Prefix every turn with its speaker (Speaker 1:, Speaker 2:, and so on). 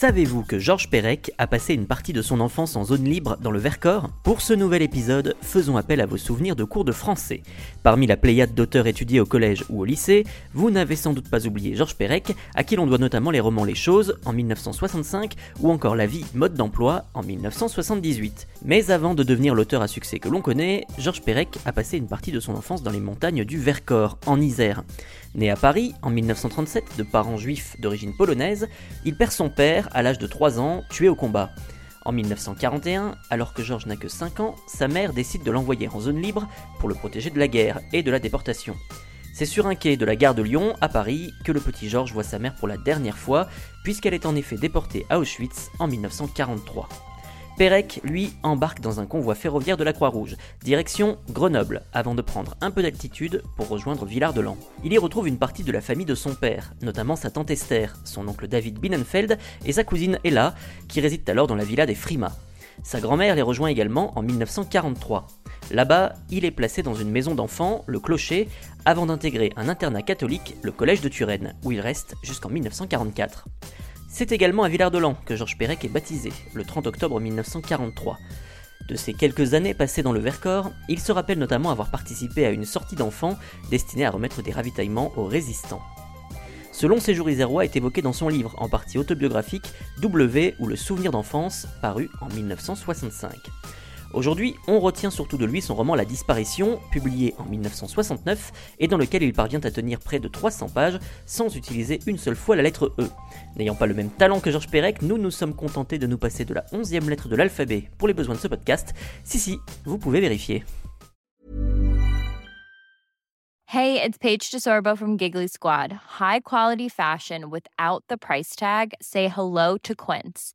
Speaker 1: Savez-vous que Georges Perec a passé une partie de son enfance en zone libre dans le Vercors Pour ce nouvel épisode, faisons appel à vos souvenirs de cours de français. Parmi la pléiade d'auteurs étudiés au collège ou au lycée, vous n'avez sans doute pas oublié Georges Perec, à qui l'on doit notamment les romans Les Choses en 1965 ou encore La vie, mode d'emploi en 1978. Mais avant de devenir l'auteur à succès que l'on connaît, Georges Perec a passé une partie de son enfance dans les montagnes du Vercors, en Isère. Né à Paris en 1937 de parents juifs d'origine polonaise, il perd son père à l'âge de 3 ans, tué au combat. En 1941, alors que Georges n'a que 5 ans, sa mère décide de l'envoyer en zone libre pour le protéger de la guerre et de la déportation. C'est sur un quai de la gare de Lyon, à Paris, que le petit Georges voit sa mère pour la dernière fois, puisqu'elle est en effet déportée à Auschwitz en 1943. Pérec, lui, embarque dans un convoi ferroviaire de la Croix-Rouge, direction Grenoble, avant de prendre un peu d'altitude pour rejoindre Villard-de-Lans. Il y retrouve une partie de la famille de son père, notamment sa tante Esther, son oncle David Binnenfeld et sa cousine Ella, qui résident alors dans la villa des Frimas. Sa grand-mère les rejoint également en 1943. Là-bas, il est placé dans une maison d'enfants, le Clocher, avant d'intégrer un internat catholique, le Collège de Turenne, où il reste jusqu'en 1944. C'est également à Villard-de-Lans que Georges Perec est baptisé, le 30 octobre 1943. De ces quelques années passées dans le Vercors, il se rappelle notamment avoir participé à une sortie d'enfants destinée à remettre des ravitaillements aux résistants. Ce long séjour isérois est évoqué dans son livre, en partie autobiographique, W ou le souvenir d'enfance, paru en 1965. Aujourd'hui, on retient surtout de lui son roman La disparition, publié en 1969, et dans lequel il parvient à tenir près de 300 pages sans utiliser une seule fois la lettre E. N'ayant pas le même talent que Georges Perec, nous nous sommes contentés de nous passer de la 11e lettre de l'alphabet pour les besoins de ce podcast. Si si, vous pouvez vérifier.
Speaker 2: Hey, it's Paige DeSorbo from Giggly Squad. High quality fashion without the price tag. Say hello to Quince.